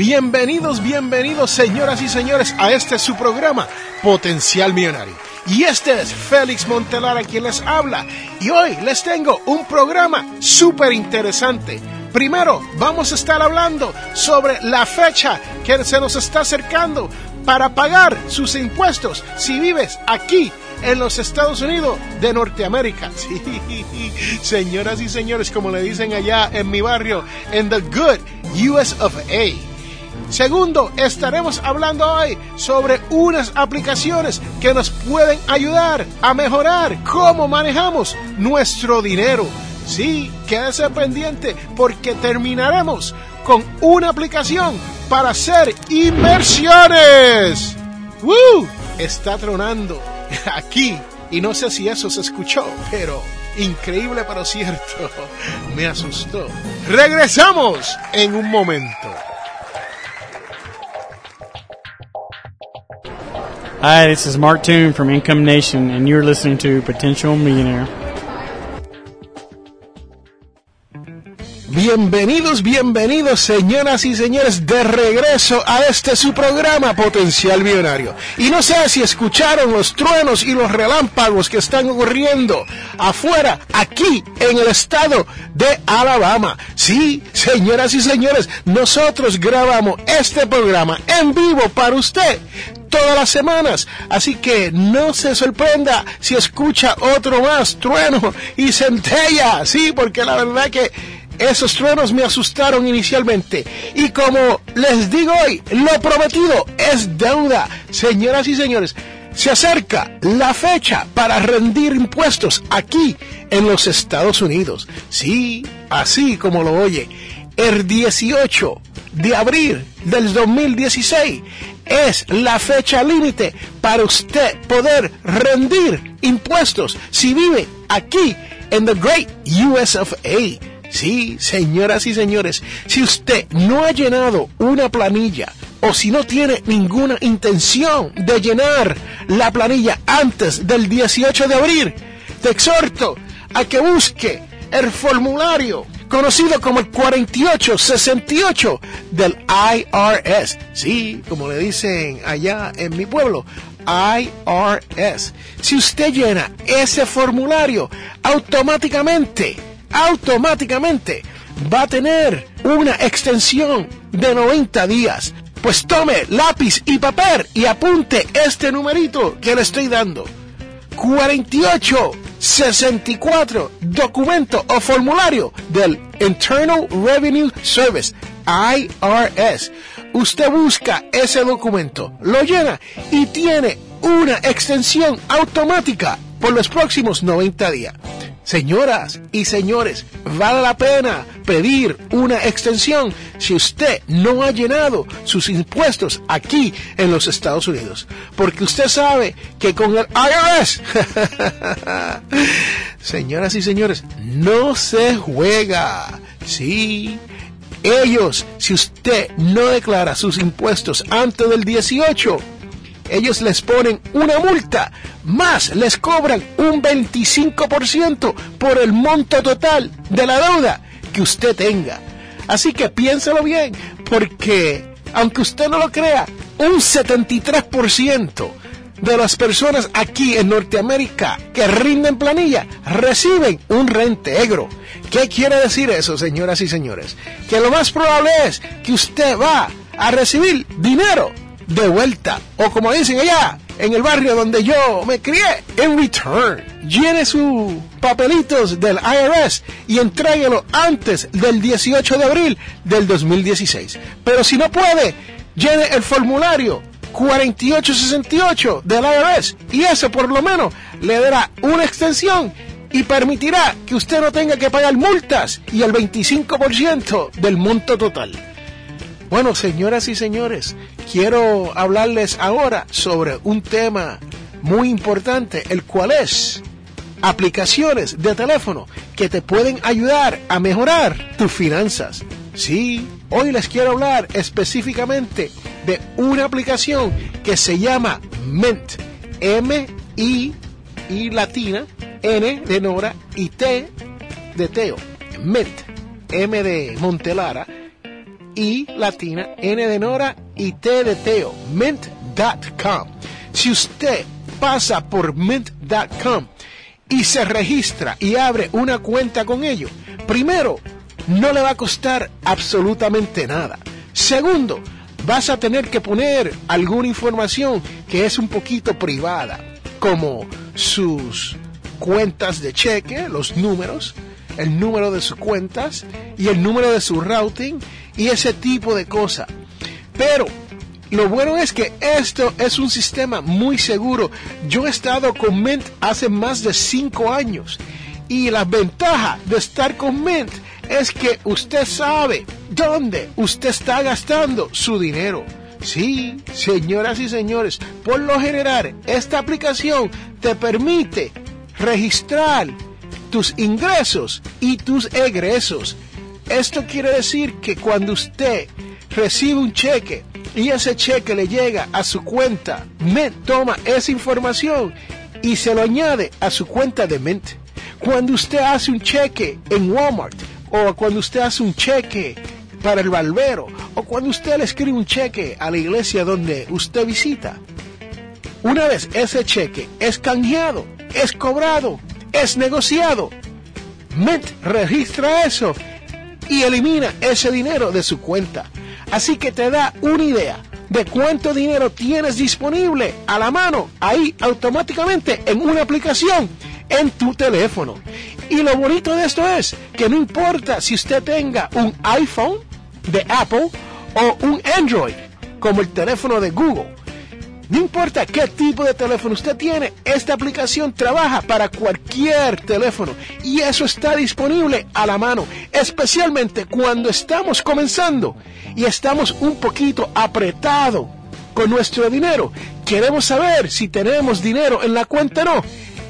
Bienvenidos, bienvenidos señoras y señores a este su programa Potencial Millonario. Y este es Félix Montelara quien les habla. Y hoy les tengo un programa súper interesante. Primero vamos a estar hablando sobre la fecha que se nos está acercando para pagar sus impuestos si vives aquí en los Estados Unidos de Norteamérica. Sí, señoras y señores, como le dicen allá en mi barrio, en the good US of A. Segundo, estaremos hablando hoy sobre unas aplicaciones que nos pueden ayudar a mejorar cómo manejamos nuestro dinero. Sí, quédese pendiente porque terminaremos con una aplicación para hacer inversiones. ¡Woo! Está tronando aquí y no sé si eso se escuchó, pero increíble pero cierto, me asustó. Regresamos en un momento. Hi, this is Mark Toon from Income Nation, and you're listening to Potential Millionaire. Bienvenidos, bienvenidos, señoras y señores, de regreso a este su programa Potencial Millonario. Y no sé si escucharon los truenos y los relámpagos que están ocurriendo afuera, aquí, en el estado de Alabama. Sí, señoras y señores, nosotros grabamos este programa en vivo para usted todas las semanas. Así que no se sorprenda si escucha otro más trueno y centella. Sí, porque la verdad que esos truenos me asustaron inicialmente. Y como les digo hoy, lo prometido es deuda. Señoras y señores, se acerca la fecha para rendir impuestos aquí en los Estados Unidos. Sí, así como lo oye. El 18 de abril del 2016 es la fecha límite para usted poder rendir impuestos si vive aquí en the Great US of A. Sí, señoras y señores, si usted no ha llenado una planilla o si no tiene ninguna intención de llenar la planilla antes del 18 de abril, te exhorto a que busque el formulario conocido como el 4868 del IRS. Sí, como le dicen allá en mi pueblo, IRS. Si usted llena ese formulario, automáticamente automáticamente va a tener una extensión de 90 días. Pues tome lápiz y papel y apunte este numerito que le estoy dando. 4864 documento o formulario del Internal Revenue Service, IRS. Usted busca ese documento, lo llena y tiene una extensión automática por los próximos 90 días. Señoras y señores, vale la pena pedir una extensión si usted no ha llenado sus impuestos aquí en los Estados Unidos. Porque usted sabe que con el IRS, señoras y señores, no se juega. Sí, ellos, si usted no declara sus impuestos antes del 18, ellos les ponen una multa, más les cobran un 25% por el monto total de la deuda que usted tenga. Así que piénselo bien, porque aunque usted no lo crea, un 73% de las personas aquí en Norteamérica que rinden planilla reciben un reintegro. ¿Qué quiere decir eso, señoras y señores? Que lo más probable es que usted va a recibir dinero de vuelta. O como dicen allá, en el barrio donde yo me crié, en return. Llene sus papelitos del IRS y entréguelo antes del 18 de abril del 2016. Pero si no puede, llene el formulario 4868 del IRS y eso por lo menos le dará una extensión y permitirá que usted no tenga que pagar multas y el 25% del monto total. Bueno, señoras y señores, quiero hablarles ahora sobre un tema muy importante, el cual es aplicaciones de teléfono que te pueden ayudar a mejorar tus finanzas. Sí, hoy les quiero hablar específicamente de una aplicación que se llama Mint. M-I y latina, N de Nora y T de Teo. Mint. M de Montelara y latina, N de Nora y T de Teo. Mint.com. Si usted pasa por mint.com y se registra y abre una cuenta con ellos, primero, no le va a costar absolutamente nada. Segundo, vas a tener que poner alguna información que es un poquito privada, como sus cuentas de cheque, los números, el número de sus cuentas y el número de su routing y ese tipo de cosas. Pero lo bueno es que esto es un sistema muy seguro. Yo he estado con Mint hace más de 5 años y la ventaja de estar con Mint es que usted sabe dónde usted está gastando su dinero. Sí, señoras y señores, por lo general, esta aplicación te permite registrar tus ingresos y tus egresos. Esto quiere decir que cuando usted recibe un cheque y ese cheque le llega a su cuenta, Mint toma esa información y se lo añade a su cuenta de Mint. Cuando usted hace un cheque en Walmart o cuando usted hace un cheque para el barbero o cuando usted le escribe un cheque a la iglesia donde usted visita. Una vez ese cheque es canjeado, es cobrado, es negociado, Mint registra eso y elimina ese dinero de su cuenta. Así que te da una idea de cuánto dinero tienes disponible a la mano ahí automáticamente en una aplicación en tu teléfono. Y lo bonito de esto es que no importa si usted tenga un iPhone de Apple o un Android como el teléfono de Google. No importa qué tipo de teléfono usted tiene, esta aplicación trabaja para cualquier teléfono y eso está disponible a la mano, especialmente cuando estamos comenzando y estamos un poquito apretados con nuestro dinero. Queremos saber si tenemos dinero en la cuenta o no.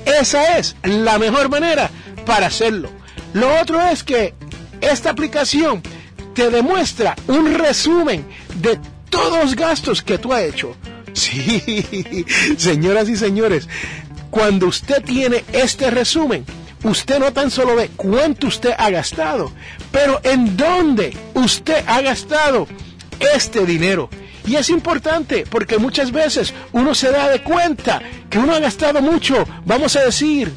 Esa es la mejor manera para hacerlo. Lo otro es que esta aplicación te demuestra un resumen de todos los gastos que tú has hecho. Sí, señoras y señores, cuando usted tiene este resumen, usted no tan solo ve cuánto usted ha gastado, pero en dónde usted ha gastado este dinero. Y es importante porque muchas veces uno se da de cuenta que uno ha gastado mucho, vamos a decir,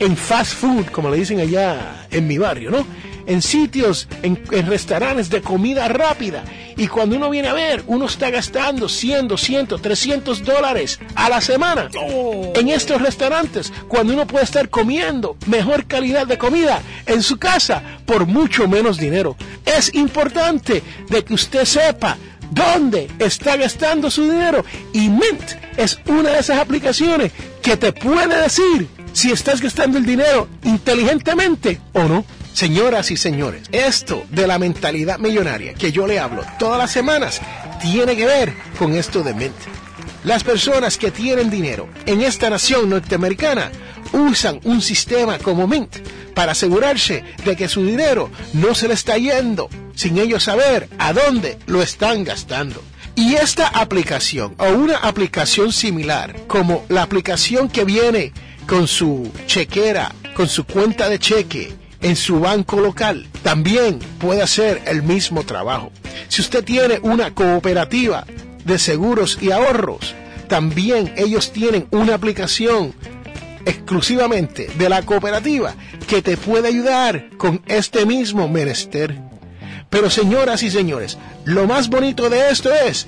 en fast food, como le dicen allá en mi barrio, ¿no? En sitios, en, restaurantes de comida rápida. Y cuando uno viene a ver, uno está gastando 100, 200, 300 dólares a la semana en estos restaurantes, cuando uno puede estar comiendo mejor calidad de comida en su casa por mucho menos dinero. Es importante de que usted sepa dónde está gastando su dinero y Mint es una de esas aplicaciones que te puede decir si estás gastando el dinero inteligentemente o no. Señoras y señores, esto de la mentalidad millonaria que yo le hablo todas las semanas tiene que ver con esto de mente. Las personas que tienen dinero en esta nación norteamericana usan un sistema como Mint para asegurarse de que su dinero no se le está yendo sin ellos saber a dónde lo están gastando. Y esta aplicación o una aplicación similar como la aplicación que viene con su chequera, con su cuenta de cheque en su banco local, también puede hacer el mismo trabajo. Si usted tiene una cooperativa de seguros y ahorros, también ellos tienen una aplicación exclusivamente de la cooperativa que te puede ayudar con este mismo menester. Pero señoras y señores, lo más bonito de esto es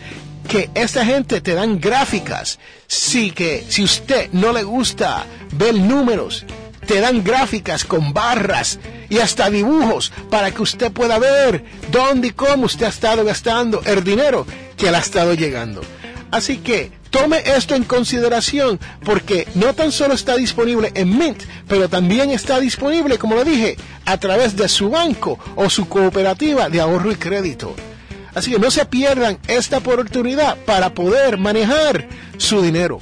que esta gente te dan gráficas. Sí que si usted no le gusta ver números, te dan gráficas con barras y hasta dibujos para que usted pueda ver dónde y cómo usted ha estado gastando el dinero que le ha estado llegando. Así que tome esto en consideración porque no tan solo está disponible en Mint, pero también está disponible, como lo dije, a través de su banco o su cooperativa de ahorro y crédito. Así que no se pierdan esta oportunidad para poder manejar su dinero.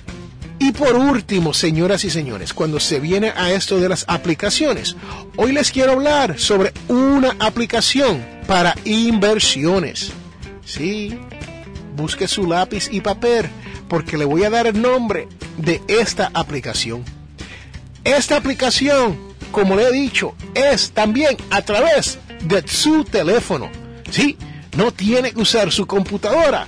Y por último, señoras y señores, cuando se viene a esto de las aplicaciones, hoy les quiero hablar sobre una aplicación para inversiones. Sí, busque su lápiz y papel porque le voy a dar el nombre de esta aplicación. Esta aplicación, como le he dicho, es también a través de su teléfono. Sí, no tiene que usar su computadora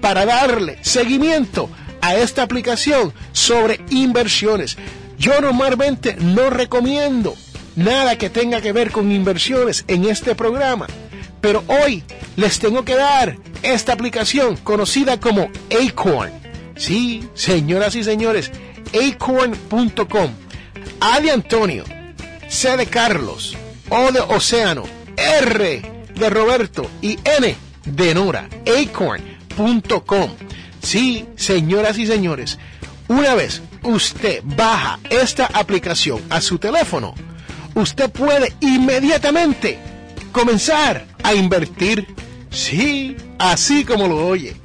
para darle seguimiento a esta aplicación sobre inversiones. Yo normalmente no recomiendo nada que tenga que ver con inversiones en este programa, pero hoy les tengo que dar esta aplicación conocida como Acorn. Sí, señoras y señores, acorn.com. A de Antonio, C de Carlos, O de Océano, R de Roberto y N de Nora. Acorn.com. Sí, señoras y señores, una vez usted baja esta aplicación a su teléfono, usted puede inmediatamente comenzar a invertir. Sí, así como lo oye.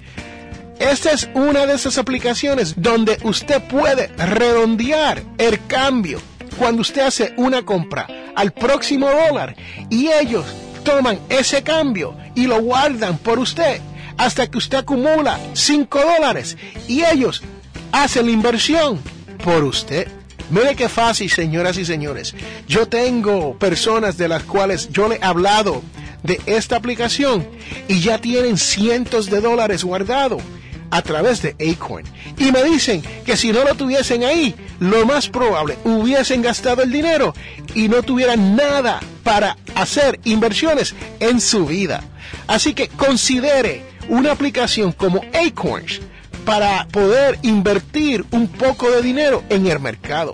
Esta es una de esas aplicaciones donde usted puede redondear el cambio cuando usted hace una compra al próximo dólar y ellos toman ese cambio y lo guardan por usted hasta que usted acumula 5 dólares y ellos hacen la inversión por usted. Mire qué fácil, señoras y señores. Yo tengo personas de las cuales yo le he hablado de esta aplicación y ya tienen cientos de dólares guardados a través de Acorn. Y me dicen que si no lo tuviesen ahí, lo más probable hubiesen gastado el dinero y no tuvieran nada para hacer inversiones en su vida. Así que considere una aplicación como Acorns para poder invertir un poco de dinero en el mercado.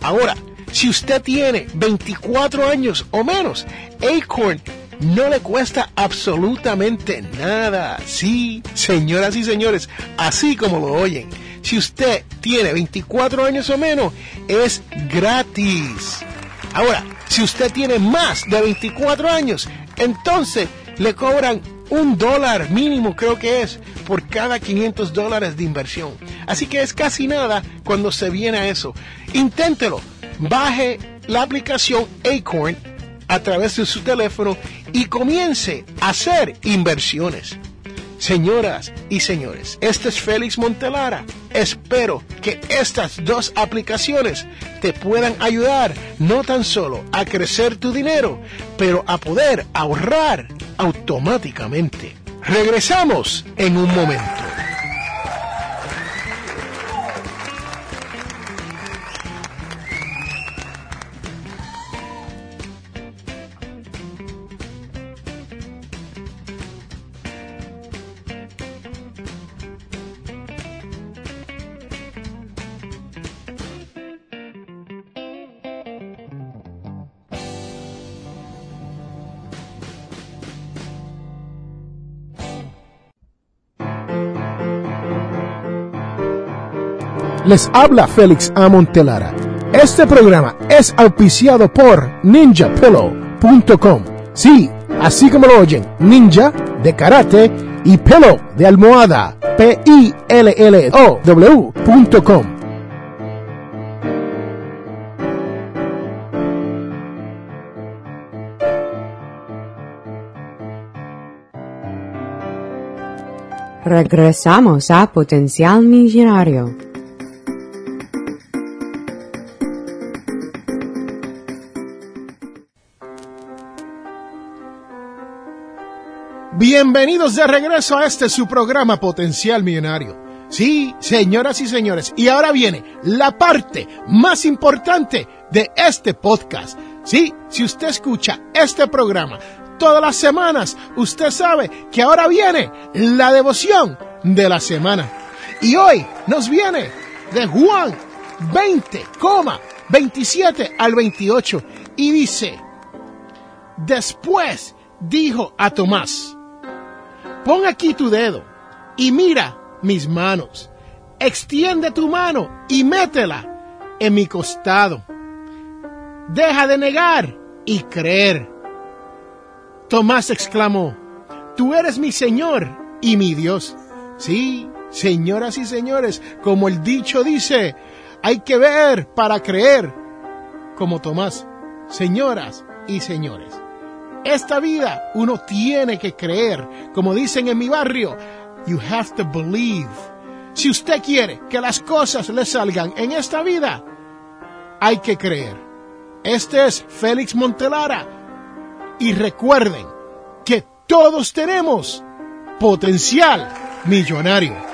Ahora, si usted tiene 24 años o menos, Acorn no le cuesta absolutamente nada. Sí, señoras y señores, así como lo oyen. Si usted tiene 24 años o menos, es gratis. Ahora, si usted tiene más de 24 años, entonces le cobran un dólar mínimo creo que es por cada 500 dólares de inversión. Así que es casi nada cuando se viene a eso. Inténtelo. Baje la aplicación Acorn a través de su teléfono y comience a hacer inversiones. Señoras y señores, este es Félix Montelara. Espero que estas dos aplicaciones te puedan ayudar no tan solo a crecer tu dinero, pero a poder ahorrar automáticamente. Regresamos en un momento. Les habla Félix Amontelara. Este programa es auspiciado por ninjapillow.com. Sí, así como lo oyen, ninja de karate y pillow de almohada. P-I-L-L-O-W.com. Regresamos a Potencial Millonario. Bienvenidos de regreso a este su programa Potencial Millonario. Sí, señoras y señores, y ahora viene la parte más importante de este podcast. Sí, si usted escucha este programa todas las semanas, usted sabe que ahora viene la devoción de la semana. Y hoy nos viene de Juan 20,27 al 28 y dice, después dijo a Tomás, pon aquí tu dedo y mira mis manos, extiende tu mano y métela en mi costado. Deja de negar y creer. Tomás exclamó, Tú eres mi Señor y mi Dios. Sí, señoras y señores, como el dicho dice, hay que ver para creer. Como Tomás, señoras y señores. Esta vida uno tiene que creer. Como dicen en mi barrio, you have to believe. Si usted quiere que las cosas le salgan en esta vida, hay que creer. Este es Félix Montelara. Y recuerden que todos tenemos potencial millonario.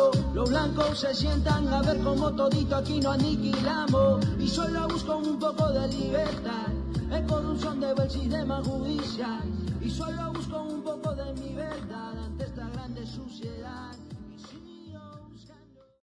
Blancos se sientan a ver cómo todito aquí no aniquilamos y solo busco un poco de libertad. Es corrupción de el sistema judicial y solo busco un poco de mi verdad ante esta grande suciedad.